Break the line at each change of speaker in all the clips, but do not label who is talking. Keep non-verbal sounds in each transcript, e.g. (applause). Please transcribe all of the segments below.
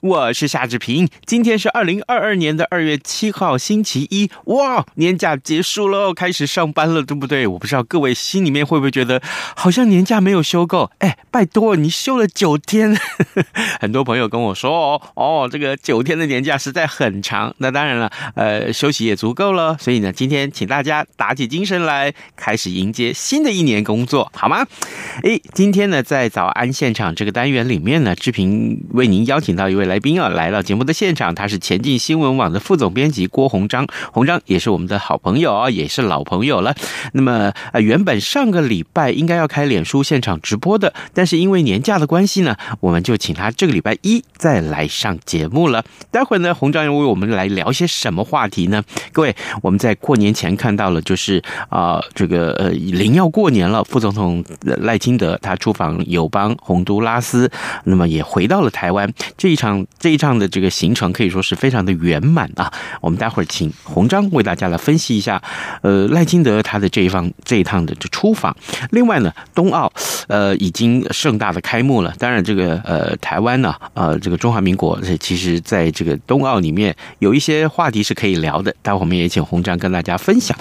我是夏志平。今天是二零二二年的二月七号，星期一。哇，年假结束了，开始上班了，对不对？我不知道各位心里面会不会觉得，好像年假没有休够？哎，拜托，你休了九天。(laughs) 很多朋友跟我说，哦，哦，这个九天的年假实在很长。那当然了，呃，休息也足够了。所以呢，今天请大家打起精神来，开始迎接新的一年工作，好吗？哎，今天呢，在早安现场这个单元里面呢，志平。为您邀请到一位来宾啊，来到节目的现场，他是前进新闻网的副总编辑郭鸿章，鸿章也是我们的好朋友啊，也是老朋友了。那么呃，原本上个礼拜应该要开脸书现场直播的，但是因为年假的关系呢，我们就请他这个礼拜一再来上节目了。待会儿呢，鸿章要为我们来聊些什么话题呢？各位，我们在过年前看到了，就是啊、这个呃，临要过年了，副总统赖清德他出访友邦洪都拉斯，那么也回到了。台湾这一场这一趟的这个行程可以说是非常的圆满啊！我们待会儿请洪章为大家来分析一下，呃，赖清德他的这一方这一趟的这出访。另外呢，冬奥呃已经盛大的开幕了。当然，这个呃台湾呢，呃这个中华民国其实在这个冬奥里面有一些话题是可以聊的。待会儿我们也请洪章跟大家分享。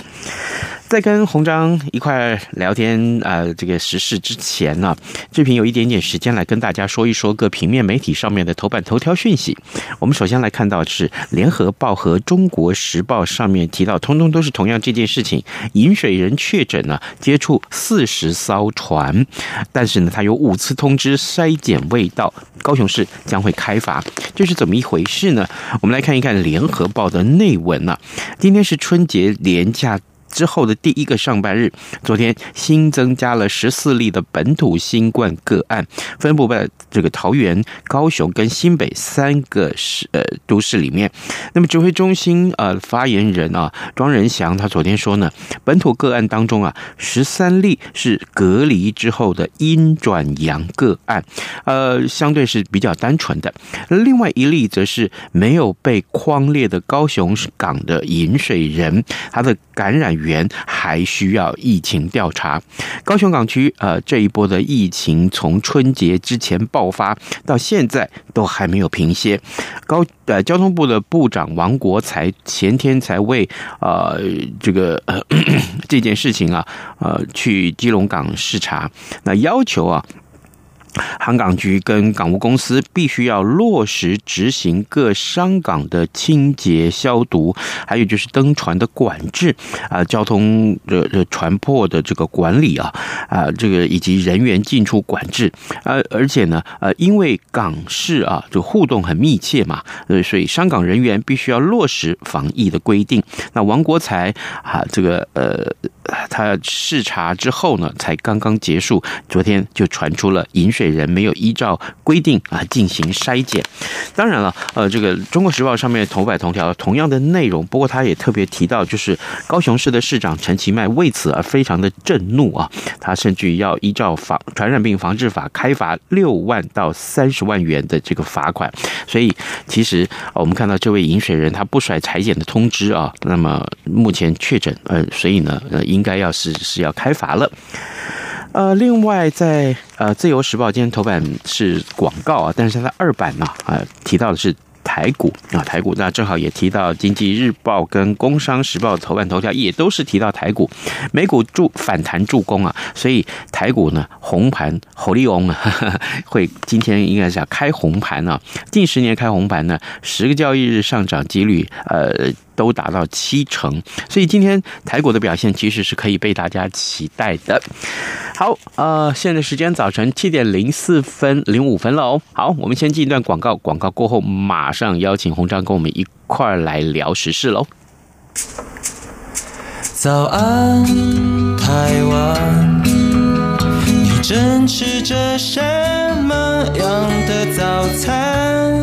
在跟鸿章一块聊天啊、呃，这个时事之前呢，志平有一点点时间来跟大家说一说各平面媒体上面的头版头条讯息。我们首先来看到是《联合报》和《中国时报》上面提到，通通都是同样这件事情：饮水人确诊呢，接触四十艘船，但是呢，他有五次通知筛检未到，高雄市将会开罚，这是怎么一回事呢？我们来看一看《联合报》的内文啊，今天是春节连假。之后的第一个上半日，昨天新增加了十四例的本土新冠个案，分布在这个桃园、高雄跟新北三个市呃都市里面。那么指挥中心呃发言人啊庄人祥他昨天说呢，本土个案当中啊十三例是隔离之后的阴转阳个案，呃相对是比较单纯的。另外一例则是没有被框列的高雄港的饮水人，他的感染源还需要疫情调查。高雄港区呃这一波的疫情从春节之前爆发到现在都还没有平息。高呃交通部的部长王国材前天才为呃这个呃 (coughs) 这件事情啊呃去基隆港视察，那要求啊。航港局跟港务公司必须要落实执行各商港的清洁消毒，还有就是登船的管制啊，交通的的船舶的这个管理啊啊，这个以及人员进出管制啊，而且呢呃，因为港市啊就互动很密切嘛，呃，所以商港人员必须要落实防疫的规定。那王国才啊，这个呃，他视察之后呢，才刚刚结束，昨天就传出了饮水。人没有依照规定啊进行筛检，当然了，呃，这个《中国时报》上面头版头条同样的内容，不过他也特别提到，就是高雄市的市长陈其迈为此而非常的震怒啊，他甚至要依照防传染病防治法开罚六万到三十万元的这个罚款。所以，其实我们看到这位饮水人他不甩裁检的通知啊，那么目前确诊，呃，所以呢，呃，应该要是是要开罚了。呃，另外在呃《自由时报》今天头版是广告啊，但是它的二版呢，啊，提到的是台股啊，台股那正好也提到《经济日报》跟《工商时报》头版头条也都是提到台股，美股助反弹助攻啊，所以台股呢红盘红利翁啊，(laughs) 会今天应该是要开红盘啊，近十年开红盘呢，十个交易日上涨几率呃。都达到七成，所以今天台股的表现其实是可以被大家期待的。好，呃，现在时间早晨七点零四分零五分了哦。好，我们先进一段广告，广告过后马上邀请鸿章跟我们一块儿来聊时事喽。
早安，台湾，你正吃着什么样的早餐？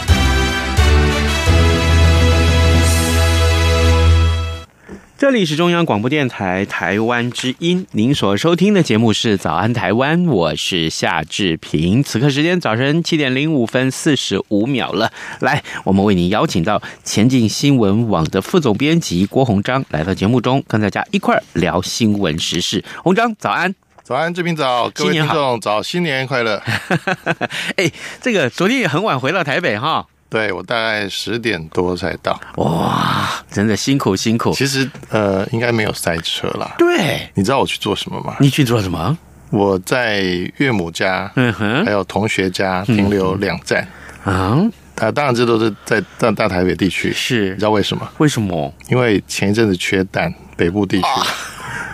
这里是中央广播电台台湾之音，您所收听的节目是《早安台湾》，我是夏志平。此刻时间早晨七点零五分四十五秒了，来，我们为您邀请到前进新闻网的副总编辑郭鸿章来到节目中，跟大家一块儿聊新闻时事。鸿章，早安！
早安，志平早，各位听众早，新年快乐！(laughs)
哎，这个昨天也很晚回到台北哈。
对，我大概十点多才到，
哇，真的辛苦辛苦。
其实呃，应该没有塞车啦。
对，
你知道我去做什么吗？
你去做什么？
我在岳母家，嗯哼，还有同学家停留两站啊。啊，当然这都是在大大台北地区。是，你知道为什么？
为什么？
因为前一阵子缺蛋，北部地区。啊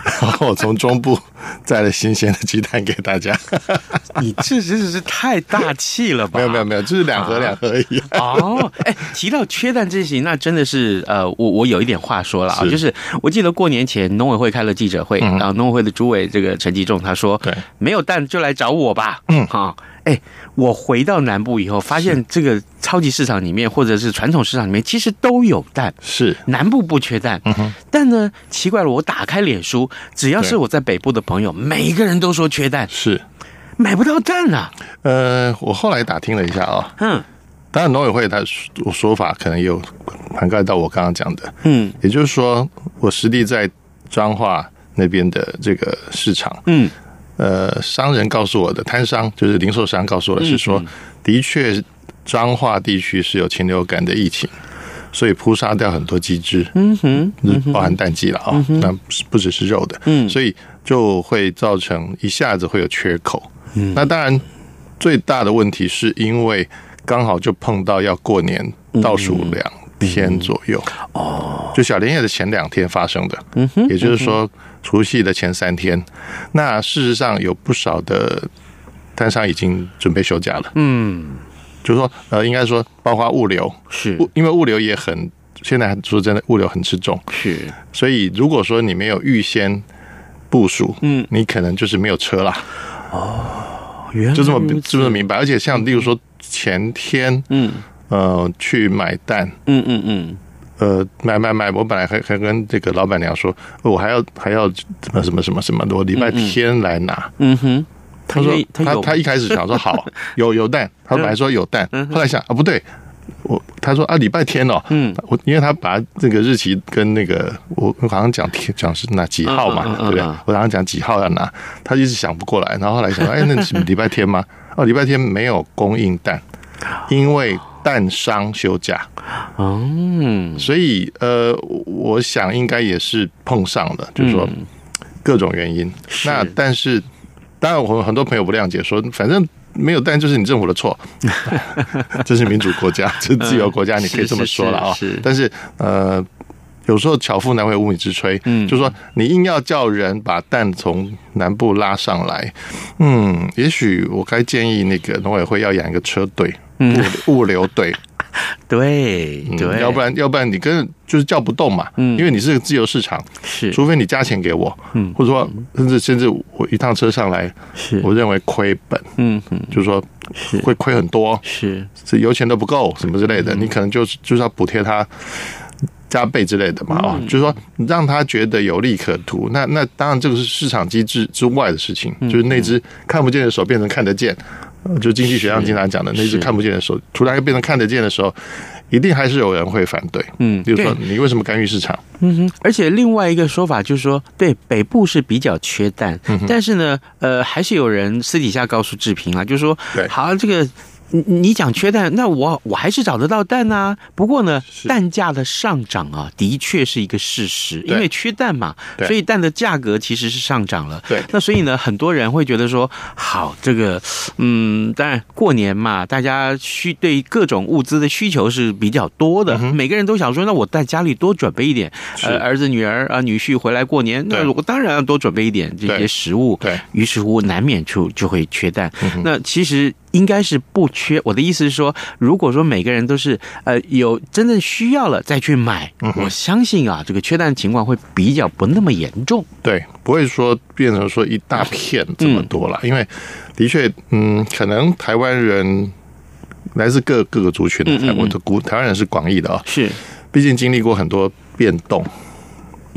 (laughs) 然后我从中部带了新鲜的鸡蛋给大家，(laughs)
你这真的是太大气了吧？
没有没有没有，就是两盒两盒而已。
哦，哎，提到缺蛋这些，那真的是呃，我我有一点话说了啊，就是我记得过年前农委会开了记者会，然后农委会的主委这个陈吉仲他说，对，没有蛋就来找我吧，嗯，好。哎，我回到南部以后，发现这个超级市场里面或者是传统市场里面，其实都有蛋。
是
南部不缺蛋，嗯。但呢，奇怪了，我打开脸书，只要是我在北部的朋友，每一个人都说缺蛋，
是。
买不到蛋啊。
呃，我后来打听了一下啊，嗯，当然农委会他说说法可能有涵盖到我刚刚讲的，嗯，也就是说，我实地在彰化那边的这个市场，嗯。呃，商人告诉我的，摊商就是零售商告诉我的是说，的确，彰化地区是有禽流感的疫情，所以扑杀掉很多鸡只，嗯哼，包含蛋鸡了啊，那不只是肉的，嗯，所以就会造成一下子会有缺口。嗯，那当然最大的问题是因为刚好就碰到要过年倒数两天左右，哦，就小年夜的前两天发生的，嗯哼，也就是说。除夕的前三天，那事实上有不少的摊商已经准备休假了。嗯，就是说，呃，应该说，包括物流是，因为物流也很，现在说真的，物流很吃重。是，所以如果说你没有预先部署，嗯，你可能就是没有车啦。哦，原来就这么是不是明白？而且像例如说前天，嗯，呃，去买蛋，嗯嗯嗯。嗯呃，买买买！我本来还还跟这个老板娘说，我还要还要什么什么什么什么的，我礼拜天来拿。嗯哼，他说他他，他一开始想说好 (laughs) 有有蛋，他本来说有蛋，后来想啊不对，我他说啊礼拜天哦，嗯，我因为他把这个日期跟那个我我好像讲天讲是哪几号嘛，对不对？我好像讲几号要拿，他一直想不过来，然后后来想说，哎，那是礼拜天吗？哦，礼拜天没有供应蛋，因为。蛋商休假，嗯，所以呃，我想应该也是碰上了，就是说各种原因。那但是，当然我很多朋友不谅解，说反正没有蛋就是你政府的错，(laughs) 这是民主国家，这是自由国家，你可以这么说了啊。但是呃，有时候巧妇难为无米之炊，嗯，就是说你硬要叫人把蛋从南部拉上来，嗯，也许我该建议那个农委会要养一个车队。物物流队，(laughs)
对对，
要不然要不然你跟就是叫不动嘛，嗯，因为你是个自由市场，是，除非你加钱给我，嗯，或者说甚至甚至我一趟车上来，是，我认为亏本，嗯嗯，就是说会亏很多，是，这油钱都不够什么之类的，你可能就是就是要补贴他加倍之类的嘛，啊，就是说让他觉得有利可图，那那当然这个是市场机制之外的事情，就是那只看不见的手变成看得见。就经济学上经常讲的，那只看不见的手，突然变成看得见的时候，一定还是有人会反对。嗯，比如说你为什么干预市场？
嗯哼。而且另外一个说法就是说，对北部是比较缺蛋，但是呢，呃，还是有人私底下告诉志平啊，就是说，好，这个你你讲缺蛋，那我我还是找得到蛋啊。不过呢，蛋价的上涨啊，的确是一个事实，因为缺蛋嘛，所以蛋的价格其实是上涨了。对，那所以呢，很多人会觉得说，好，这个，嗯，当然过年嘛，大家需对各种物资的需求是比较多的，嗯、每个人都想说，那我在家里多准备一点，呃，儿子、女儿啊、女婿回来过年，那我当然要多准备一点这些食物。对，于是乎难免就就会缺蛋。嗯、那其实。应该是不缺。我的意思是说，如果说每个人都是呃有真正需要了再去买，嗯、我相信啊，这个缺蛋的情况会比较不那么严重。
对，不会说变成说一大片这么多了。嗯、因为的确，嗯，可能台湾人来自各各个族群的，我的古台湾人是广义的啊、哦，是，毕竟经历过很多变动。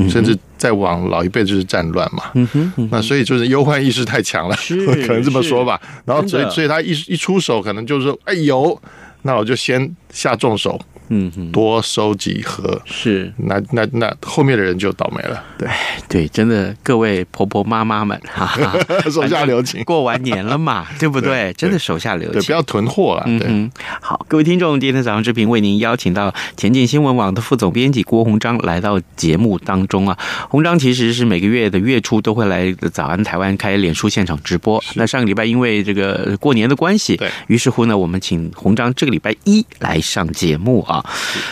甚至再往老一辈就是战乱嘛，嗯哼，嗯哼，那所以就是忧患意识太强了，(laughs) 可能这么说吧。然后所以所以他一一出手，可能就是说，哎有，那我就先下重手。嗯哼，多收几盒是，那那那后面的人就倒霉了。对
对，真的，各位婆婆妈妈们，(laughs) 哈哈，(laughs)
手下留情。
过完年了嘛，(laughs) 对不对？对真的手下留情，
不要囤货了。对嗯，
好，各位听众，今天早上之平为您邀请到前进新闻网的副总编辑郭鸿章来到节目当中啊。鸿章其实是每个月的月初都会来早安台湾开脸书现场直播。那上个礼拜因为这个过年的关系，对于是乎呢，我们请鸿章这个礼拜一来上节目啊。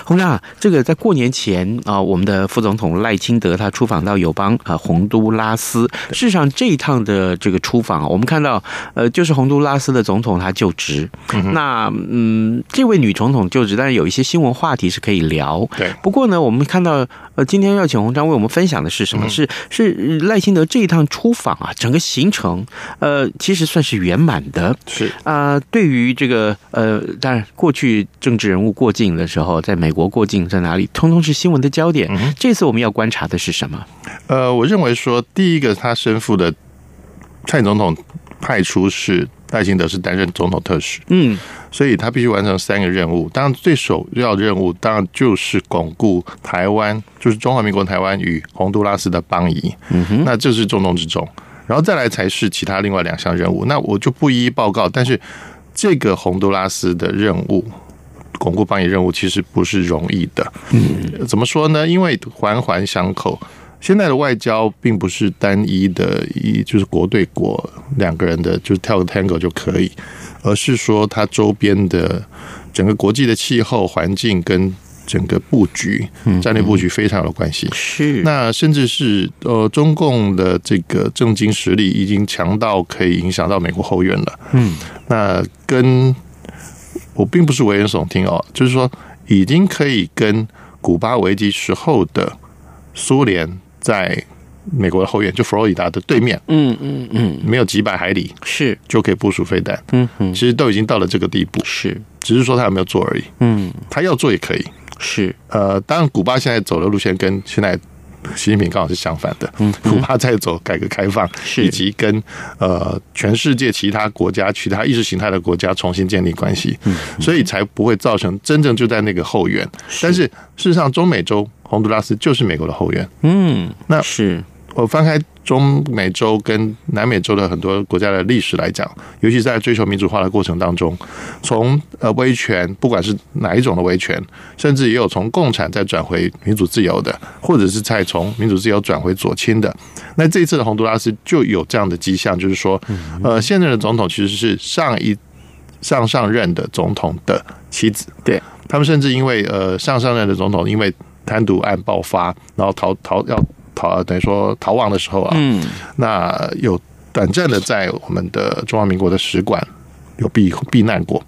鸿章，这个在过年前啊，我们的副总统赖清德他出访到友邦啊洪都拉斯。事实上，这一趟的这个出访，我们看到呃，就是洪都拉斯的总统他就职。嗯、那嗯，这位女总统就职，但是有一些新闻话题是可以聊。对。不过呢，我们看到呃，今天要请洪章为我们分享的是什么？嗯、是是赖清德这一趟出访啊，整个行程呃，其实算是圆满的。是啊、呃，对于这个呃，当然过去政治人物过境的时候，在美国过境在哪里，通通是新闻的焦点。嗯、这次我们要观察的是什么？
呃，我认为说，第一个他身负的蔡总统派出是赖清德是担任总统特使，嗯，所以他必须完成三个任务。当然，最首要任务当然就是巩固台湾，就是中华民国台湾与洪都拉斯的邦谊。嗯哼，那这是重中之重，然后再来才是其他另外两项任务。那我就不一一报告，但是这个洪都拉斯的任务。巩固邦谊任务其实不是容易的，嗯，怎么说呢？因为环环相扣，现在的外交并不是单一的，一就是国对国两个人的，就是跳个 tango 就可以，而是说它周边的整个国际的气候环境跟整个布局、战略布局非常有关系。是，那甚至是呃，中共的这个政经实力已经强到可以影响到美国后院了。嗯，那跟。我并不是危言耸听哦，就是说，已经可以跟古巴危机时候的苏联在美国的后院，就佛罗里达的对面，嗯嗯嗯，没有几百海里是。就可以部署飞弹，嗯嗯，其实都已经到了这个地步，是，只是说他有没有做而已，嗯，他要做也可以，是，呃，当然，古巴现在走的路线跟现在。习近平刚好是相反的，嗯，古巴在走改革开放，以及跟呃全世界其他国家、其他意识形态的国家重新建立关系，嗯，所以才不会造成真正就在那个后援。但是事实上，中美洲洪都拉斯就是美国的后援，嗯，那是。我翻开中美洲跟南美洲的很多国家的历史来讲，尤其在追求民主化的过程当中，从呃威权，不管是哪一种的威权，甚至也有从共产再转回民主自由的，或者是再从民主自由转回左倾的。那这一次的洪都拉斯就有这样的迹象，就是说，呃，现任的总统其实是上一上上任的总统的妻子，对他们甚至因为呃上上任的总统因为贪渎案爆发，然后逃逃要。逃等于说逃亡的时候啊，嗯，那有短暂的在我们的中华民国的使馆有避避难过，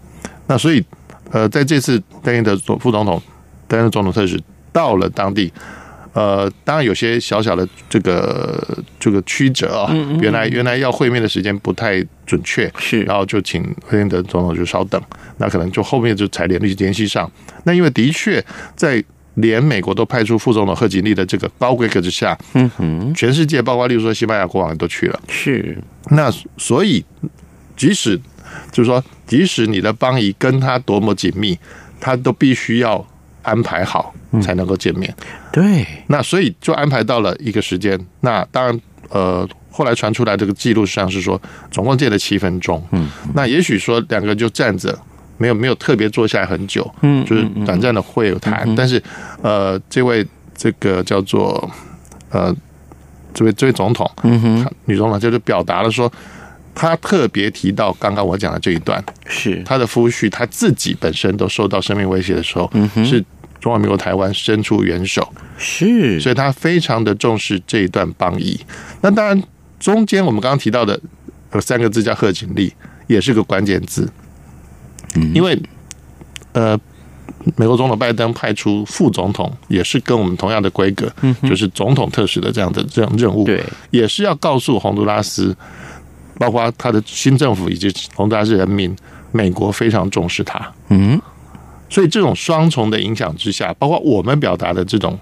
那所以呃，在这次担任的总副总统担任总统特使到了当地，呃，当然有些小小的这个这个曲折啊，原来原来要会面的时间不太准确，是，然后就请赖清德总统就稍等，那可能就后面就才联系联系上，那因为的确在。连美国都派出副总统贺锦丽的这个高规格之下，嗯哼，全世界包括例如说西班牙国王都去了，是。那所以，即使就是说，即使你的邦谊跟他多么紧密，他都必须要安排好才能够见面。对。那所以就安排到了一个时间。那当然，呃，后来传出来这个记录上是说，总共见了七分钟。嗯。那也许说两个人就站着。没有没有特别坐下来很久，嗯，就是短暂的会有谈，嗯、但是呃，这位这个叫做呃，这位这位总统，嗯哼，女总统就是表达了说，他特别提到刚刚我讲的这一段，是。他的夫婿他自己本身都受到生命威胁的时候，嗯哼，是中华民国台湾伸出援手，是，所以他非常的重视这一段邦谊。那当然，中间我们刚刚提到的有三个字叫贺锦丽，也是个关键字。因为，呃，美国总统拜登派出副总统，也是跟我们同样的规格，就是总统特使的这样的这样任务，对，也是要告诉洪都拉斯，包括他的新政府以及洪都拉斯人民，美国非常重视他。嗯，所以这种双重的影响之下，包括我们表达的这种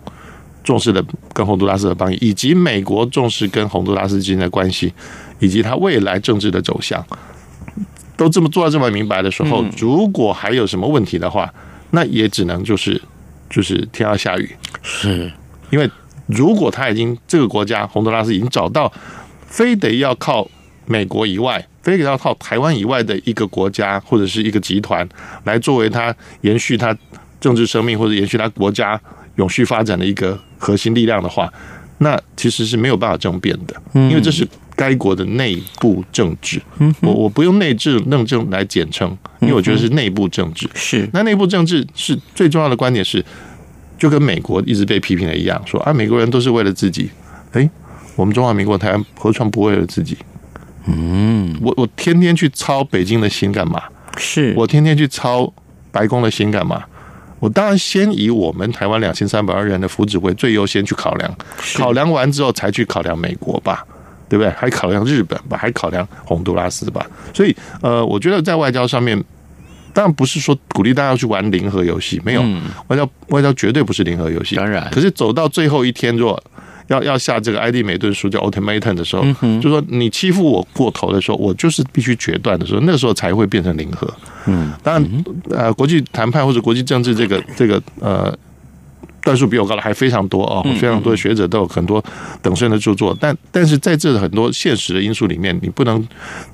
重视的跟洪都拉斯的邦谊，以及美国重视跟洪都拉斯之间的关系，以及他未来政治的走向。都这么做到这么明白的时候，如果还有什么问题的话，那也只能就是就是天要下雨，是。因为如果他已经这个国家洪都拉斯已经找到非得要靠美国以外，非得要靠台湾以外的一个国家或者是一个集团来作为他延续他政治生命或者延续他国家永续发展的一个核心力量的话，那其实是没有办法争辩的，因为这是。该国的内部政治，我我不用内政认证来简称，因为我觉得是内部政治。是，那内部政治是最重要的观点是，就跟美国一直被批评的一样，说啊，美国人都是为了自己。哎，我们中华民国台湾何尝不为了自己？嗯，我我天天去操北京的心干嘛？是我天天去操白宫的心干嘛？我当然先以我们台湾两千三百万人的福祉为最优先去考量，考量完之后才去考量美国吧。对不对？还考量日本吧，还考量洪都拉斯吧。所以，呃，我觉得在外交上面，当然不是说鼓励大家去玩零和游戏，没有，外交外交绝对不是零和游戏。当然，可是走到最后一天，如果要要下这个艾迪美顿书叫 ultimatum 的时候，就说你欺负我过头的时候，我就是必须决断的时候，那个时候才会变成零和。嗯，当然，呃，国际谈判或者国际政治这个这个呃。段数比我高的还非常多哦，非常多的学者都有很多等身的著作，但但是在这很多现实的因素里面，你不能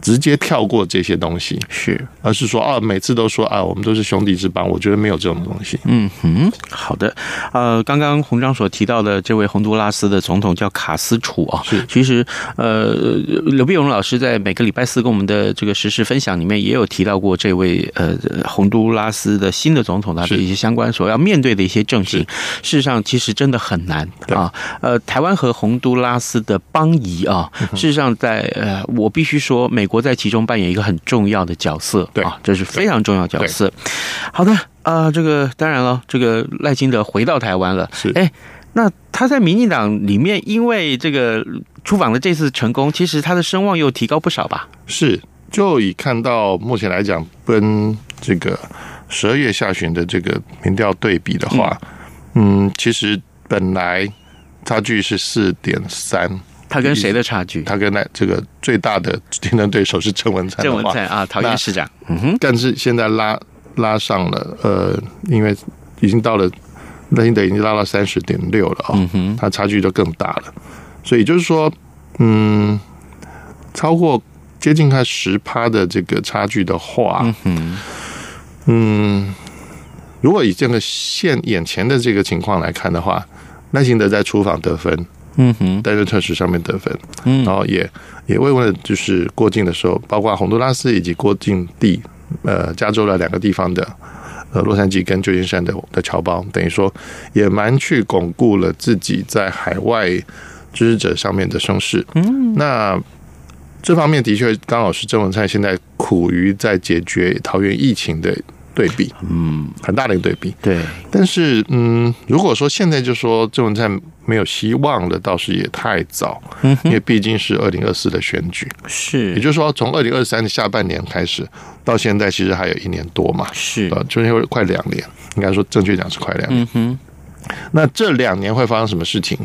直接跳过这些东西，是，而是说啊，每次都说啊，我们都是兄弟之邦，我觉得没有这种东西。嗯哼，
好的，呃，刚刚鸿章所提到的这位洪都拉斯的总统叫卡斯楚啊，是，其实呃，刘必荣老师在每个礼拜四跟我们的这个时事分享里面也有提到过这位呃洪都拉斯的新的总统他的一些相关所要面对的一些政情。事实上，其实真的很难啊。呃，台湾和洪都拉斯的邦谊啊，事实上在呃，我必须说，美国在其中扮演一个很重要的角色，对啊，这是非常重要角色。好的啊，这个当然了，这个赖清德回到台湾了，是哎，那他在民进党里面，因为这个出访的这次成功，其实他的声望又提高不少吧？
是，就以看到目前来讲，跟这个十二月下旬的这个民调对比的话。嗯嗯，其实本来差距是四点三，
他跟谁的差距？
他跟那这个最大的竞争对手是郑文灿。
郑文灿啊，桃园市长。嗯哼，
但是现在拉拉上了，呃，因为已经到了，赖清德已经拉到三十点六了啊，嗯哼，他差距就更大了。所以就是说，嗯，超过接近他十趴的这个差距的话，嗯哼，嗯。如果以这个现眼前的这个情况来看的话，赖清德在出访得分，嗯哼，担任特使上面得分，嗯，然后也也慰问了，就是过境的时候，包括洪都拉斯以及过境地，呃，加州的两个地方的，呃，洛杉矶跟旧金山的的侨胞，等于说也蛮去巩固了自己在海外支持者上面的声势，嗯，那这方面的确刚好是郑文灿现在苦于在解决桃园疫情的。对比，嗯，很大的一个对比，对。但是，嗯，如果说现在就说郑文灿没有希望了，倒是也太早，嗯，因为毕竟是二零二四的选举，是，也就是说从二零二三的下半年开始到现在，其实还有一年多嘛，是，呃，中间会快两年，应该说正确讲是快两年。嗯哼，那这两年会发生什么事情？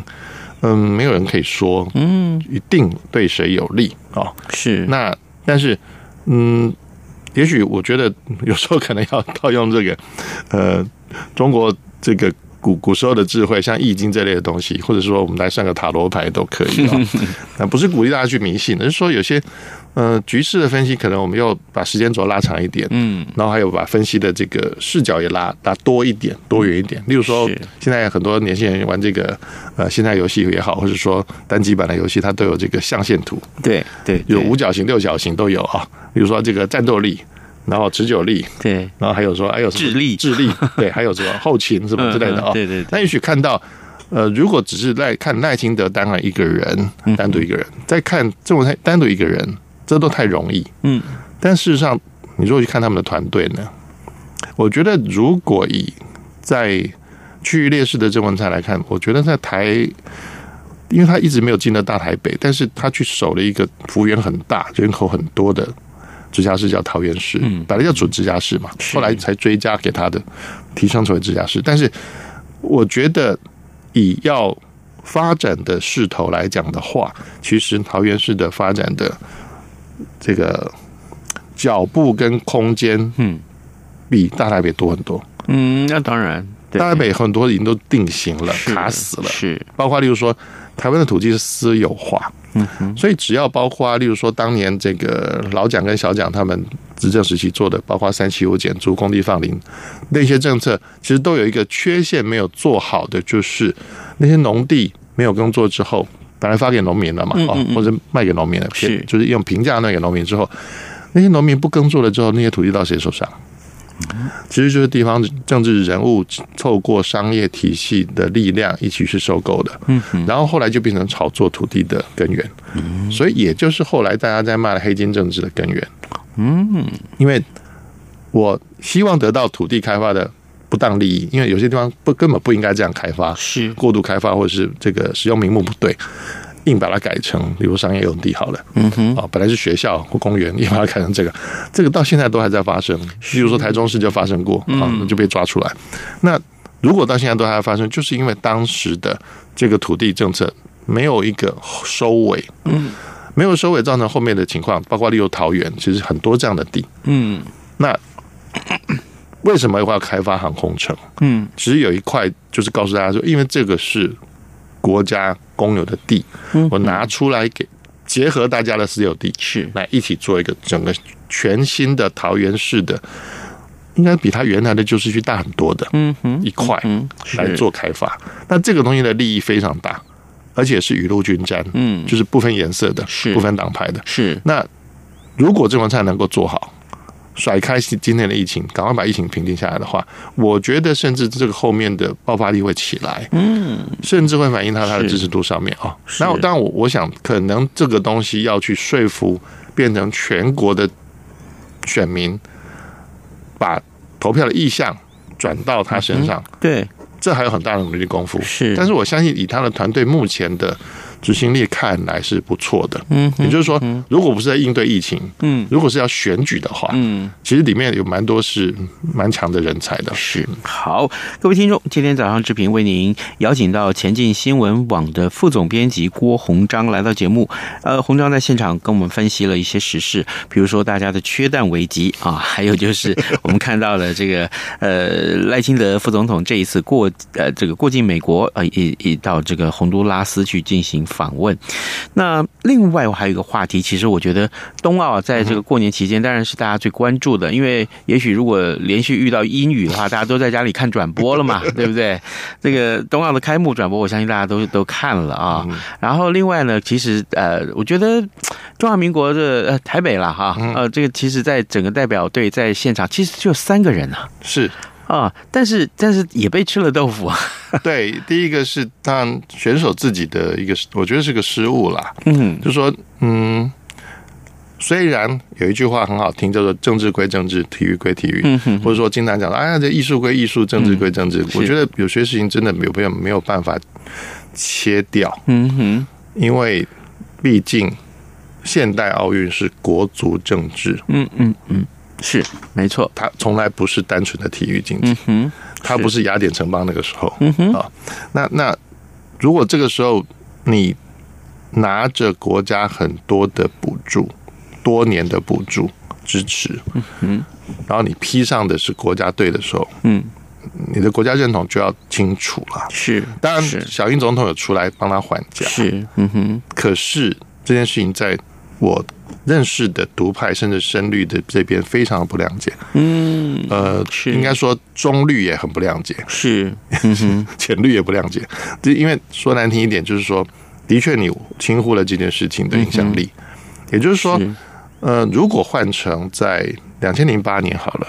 嗯，没有人可以说，嗯，一定对谁有利啊？是。那但是，嗯。也许我觉得有时候可能要 (laughs) 套用这个，呃，中国这个古古时候的智慧，像易经这类的东西，或者说我们来算个塔罗牌都可以啊。(laughs) 那不是鼓励大家去迷信，而是说有些呃局势的分析，可能我们要把时间轴拉长一点，嗯，然后还有把分析的这个视角也拉拉多一点，多元一点。例如说，现在很多年轻人玩这个呃现在游戏也好，或者说单机版的游戏，它都有这个象限图，
对对，
有五角形、六角形都有啊。比如说这个战斗力。然后持久力，
对，
然后还有说还有
智力，
智力，对，还有什么 (laughs) 后勤什么之类的啊、哦，
对对。
那也许看到，呃，如果只是在看赖清德单然一个人，单独一个人，再看郑文灿单独一个人，这都太容易。嗯，但事实上，你如果去看他们的团队呢，我觉得如果以在区域劣势的郑文灿来看，我觉得在台，因为他一直没有进到大台北，但是他去守了一个幅员很大、人口很多的。直辖市叫桃园市，嗯本来叫准直辖市嘛，后来才追加给他的，提升成为直辖市。但是我觉得以要发展的势头来讲的话，其实桃园市的发展的这个脚步跟空间，嗯，比大台北多很多。
嗯，那当然，
大台北很多已经都定型了，卡死了，
是
包括例如说台湾的土地是私有化。嗯，所以只要包括，例如说当年这个老蒋跟小蒋他们执政时期做的，包括三七五减租、工地放林那些政策，其实都有一个缺陷没有做好的，就是那些农地没有耕作之后，本来发给农民了嘛，哦，或者卖给农民了，是。就是用平价卖给农民之后，那些农民不耕作了之后，那些土地到谁手上？其实就是地方政治人物透过商业体系的力量一起去收购的，嗯，然后后来就变成炒作土地的根源，嗯，所以也就是后来大家在骂的黑金政治的根源，嗯，因为我希望得到土地开发的不当利益，因为有些地方不根本不应该这样开发，是。过度开发或者是这个使用名目不对。硬把它改成，比如商业用地好了，嗯哼，啊，本来是学校或公园，硬把它改成这个，这个到现在都还在发生。比如说台中市就发生过，啊，就被抓出来。那如果到现在都还在发生，就是因为当时的这个土地政策没有一个收尾，嗯，没有收尾，造成后面的情况，包括例如桃园，其实很多这样的地，嗯，那为什么要开发航空城？嗯，只有一块就是告诉大家说，因为这个是。国家公有的地，我拿出来给结合大家的私有地，是来一起做一个整个全新的桃园市的，应该比它原来的旧市区大很多的，嗯哼，一块来做开发。那这个东西的利益非常大，而且是雨露均沾，嗯，就是不分颜色的，是不分党派的，是。那如果郑文灿能够做好。甩开今天的疫情，赶快把疫情平定下来的话，我觉得甚至这个后面的爆发力会起来，嗯，甚至会反映到他的支持度上面啊。那当然，我我想可能这个东西要去说服变成全国的选民，把投票的意向转到他身上，
对，
这还有很大的努力功夫。
是，
但是我相信以他的团队目前的。执行力看来是不错的，嗯，也就是说，如果不是在应对疫情，嗯，如果是要选举的话，嗯，其实里面有蛮多是蛮强的人才的。
是，好，各位听众，今天早上志平为您邀请到前进新闻网的副总编辑郭鸿章来到节目。呃，鸿章在现场跟我们分析了一些时事，比如说大家的缺蛋危机啊，还有就是我们看到了这个呃赖清德副总统这一次过呃这个过境美国呃也也到这个洪都拉斯去进行。访问，那另外我还有一个话题，其实我觉得冬奥在这个过年期间当然是大家最关注的，因为也许如果连续遇到阴雨的话，大家都在家里看转播了嘛，(laughs) 对不对？这个冬奥的开幕转播，我相信大家都都看了啊。然后另外呢，其实呃，我觉得中华民国的呃台北了哈，呃，这个其实在整个代表队在现场，其实就三个人啊，
是。
啊，但是但是也被吃了豆腐啊。(laughs)
对，第一个是当然选手自己的一个，我觉得是个失误啦。嗯，就说嗯，虽然有一句话很好听，叫做“政治归政治，体育归体育”，嗯哼，或者说经常讲，哎呀，这艺术归艺术，政治归政治。我觉得有些事情真的没有没有没有办法切掉。嗯哼，因为毕竟现代奥运是国足政治。嗯嗯嗯。
是没错，
它从来不是单纯的体育竞技，嗯，它不是雅典城邦那个时候，啊，那那如果这个时候你拿着国家很多的补助，多年的补助支持，嗯哼，然后你披上的是国家队的时候，嗯，你的国家认同就要清楚了。
是，
当然，小英总统有出来帮他还价。
是，嗯哼。
可是这件事情在我认识的独派甚至深绿的这边非常不谅解。
嗯，
呃，是应该说中绿也很不谅解。
是，嗯哼，(laughs)
浅绿也不谅解。就因为说难听一点，就是说，的确你轻忽了这件事情的影响力。嗯、也就是说，是呃，如果换成在两千零八年好了。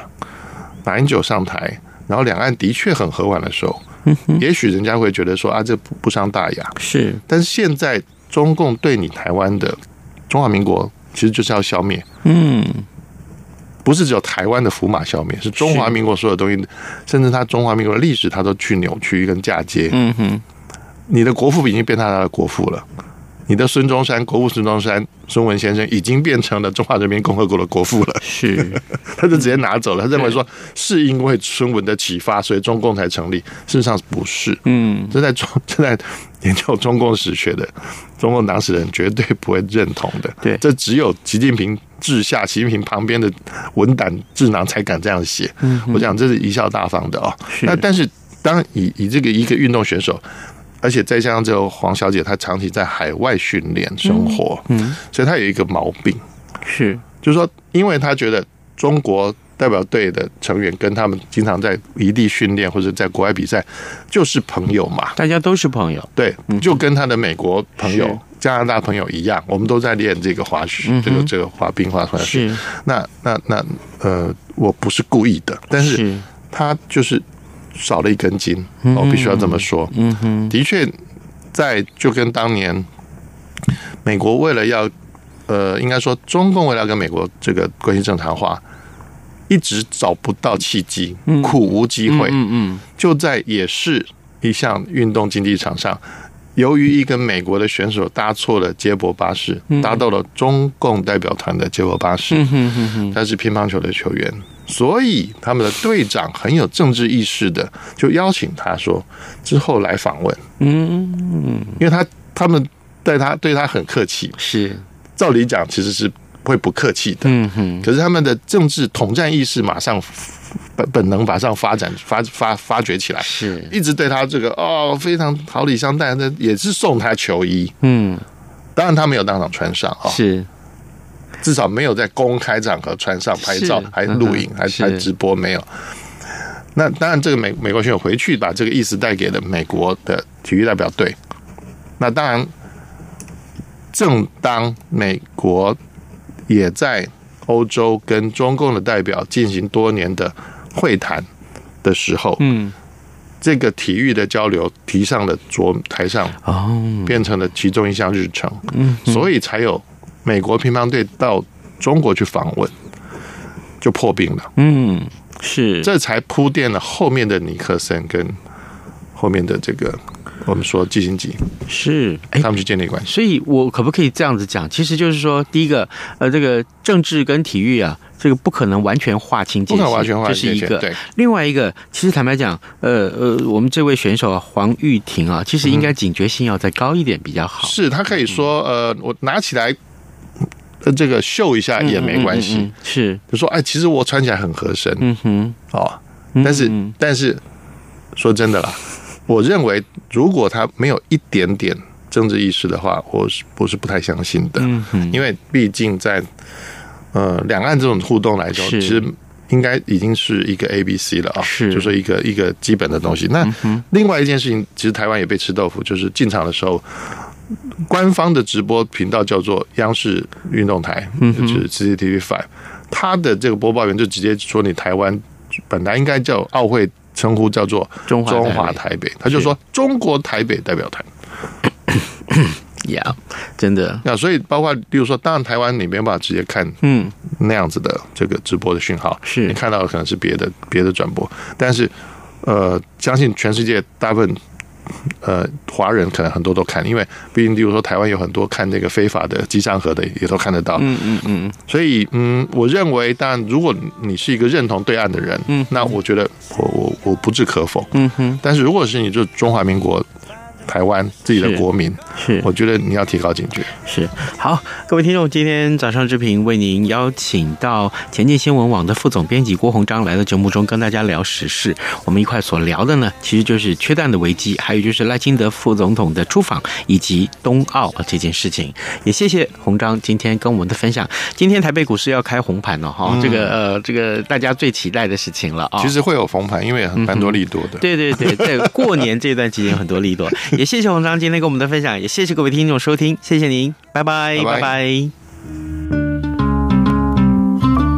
马英九上台，然后两岸的确很和缓的时候，嗯、也许人家会觉得说啊，这不不伤大雅。
是，
但是现在中共对你台湾的中华民国，其实就是要消灭。
嗯，
不是只有台湾的福马消灭，是中华民国所有东西，甚至他中华民国的历史，他都去扭曲跟嫁接。
嗯哼，
你的国父已经变成他的国父了。你的孙中山，国父孙中山，孙文先生已经变成了中华人民共和国的国父了。
是，(laughs)
他就直接拿走了。他认为说，是因为孙文的启发，所以中共才成立。事实上不是。
嗯，
这在中 (laughs) 这在研究中共史学的 (laughs) 中共党史人绝对不会认同的。
对，
这只有习近平治下，习近平旁边的文胆智囊才敢这样写。
嗯，
我讲这是贻笑大方的哦。那但是当以以这个一个运动选手。而且再加上这个黄小姐，她长期在海外训练生活，
嗯，
所以她有一个毛病，
是，
就是说，因为她觉得中国代表队的成员跟他们经常在异地训练或者在国外比赛，就是朋友嘛，
大家都是朋友，
对，就跟她的美国朋友、加拿大朋友一样，我们都在练这个滑雪，这个这个滑冰滑滑雪。那那那呃，我不是故意的，但是他就是。少了一根筋，我必须要这么说。
嗯哼，
的确，在就跟当年美国为了要，呃，应该说中共为了要跟美国这个关系正常化，一直找不到契机，苦无机会。
嗯嗯，
就在也是一项运动竞技场上，由于一个美国的选手搭错了接驳巴士，搭到了中共代表团的接驳巴士。
嗯哼哼哼，
他是乒乓球的球员。所以他们的队长很有政治意识的，就邀请他说之后来访问。
嗯，
因为他他们对他对他很客气，
是
照理讲其实是会不客气的。
嗯哼，
可是他们的政治统战意识马上本本能马上发展发发发掘起来，
是
一直对他这个哦非常好礼相待，那也是送他球衣。
嗯，
当然他没有当场穿上啊。
是。
至少没有在公开场合穿上拍照，还录影，还还直播没有。那当然，这个美美国选手回去把这个意思带给了美国的体育代表队。那当然，正当美国也在欧洲跟中共的代表进行多年的会谈的时候，
嗯，
这个体育的交流提上了桌台上，
哦，
变成了其中一项日程，
嗯，
所以才有。美国乒乓队到中国去访问，就破冰了。
嗯，是，
这才铺垫了后面的尼克森跟后面的这个我们说基辛吉，
是
他们去建立关系。
所以我可不可以这样子讲？其实就是说，第一个，呃，这个政治跟体育啊，这个不可能完全划清界限，
不可能完全划清界限，
这是一个。
对，
另外一个，其实坦白讲，呃呃，我们这位选手啊，黄玉婷啊，其实应该警觉性要再高一点比较好。
是他可以说，呃，我拿起来。这个秀一下也没关系，
嗯嗯嗯、是
就说哎，其实我穿起来很合身，
嗯哼，
哦，但是、
嗯、
但是说真的啦，我认为如果他没有一点点政治意识的话，我是我是不太相信的，
嗯哼，
因为毕竟在呃两岸这种互动来说，其实应该已经是一个 A B C 了啊，
是，
就是一个一个基本的东西。那另外一件事情，其实台湾也被吃豆腐，就是进场的时候。官方的直播频道叫做央视运动台，就是 CCTV Five，他的这个播报员就直接说：“你台湾本来应该叫奥会称呼叫做中华台北，他就说中国台北代表团。”
呀，真的。
那所以包括，比如说，当然台湾你没办法直接看，嗯，那样子的这个直播的讯号，
是。
你看到的可能是别的别的转播，但是呃，相信全世界大部分。呃，华人可能很多都看，因为毕竟，比如说台湾有很多看那个非法的机上盒的，也都看得到。
嗯嗯嗯。
所以，嗯，我认为，当然，如果你是一个认同对岸的人，嗯，那我觉得我我我不置可否。
嗯哼。
但是，如果是你就中华民国台湾自己的国民，
是，
我觉得你要提高警觉。
是，好，各位听众，今天早上之平为您邀请到前进新闻网的副总编辑郭鸿章来到节目中跟大家聊时事。我们一块所聊的呢，其实就是缺蛋的危机，还有就是赖清德副总统的出访以及冬奥这件事情。也谢谢鸿章今天跟我们的分享。今天台北股市要开红盘了哈，这个呃，这个大家最期待的事情了啊。
其实会有红盘，因为很蛮多利多的。
对 (laughs) 对对，在过年这段期间很多利多。也谢谢红章今天跟我们的分享也谢谢各位听众收听谢谢您拜拜。拜拜。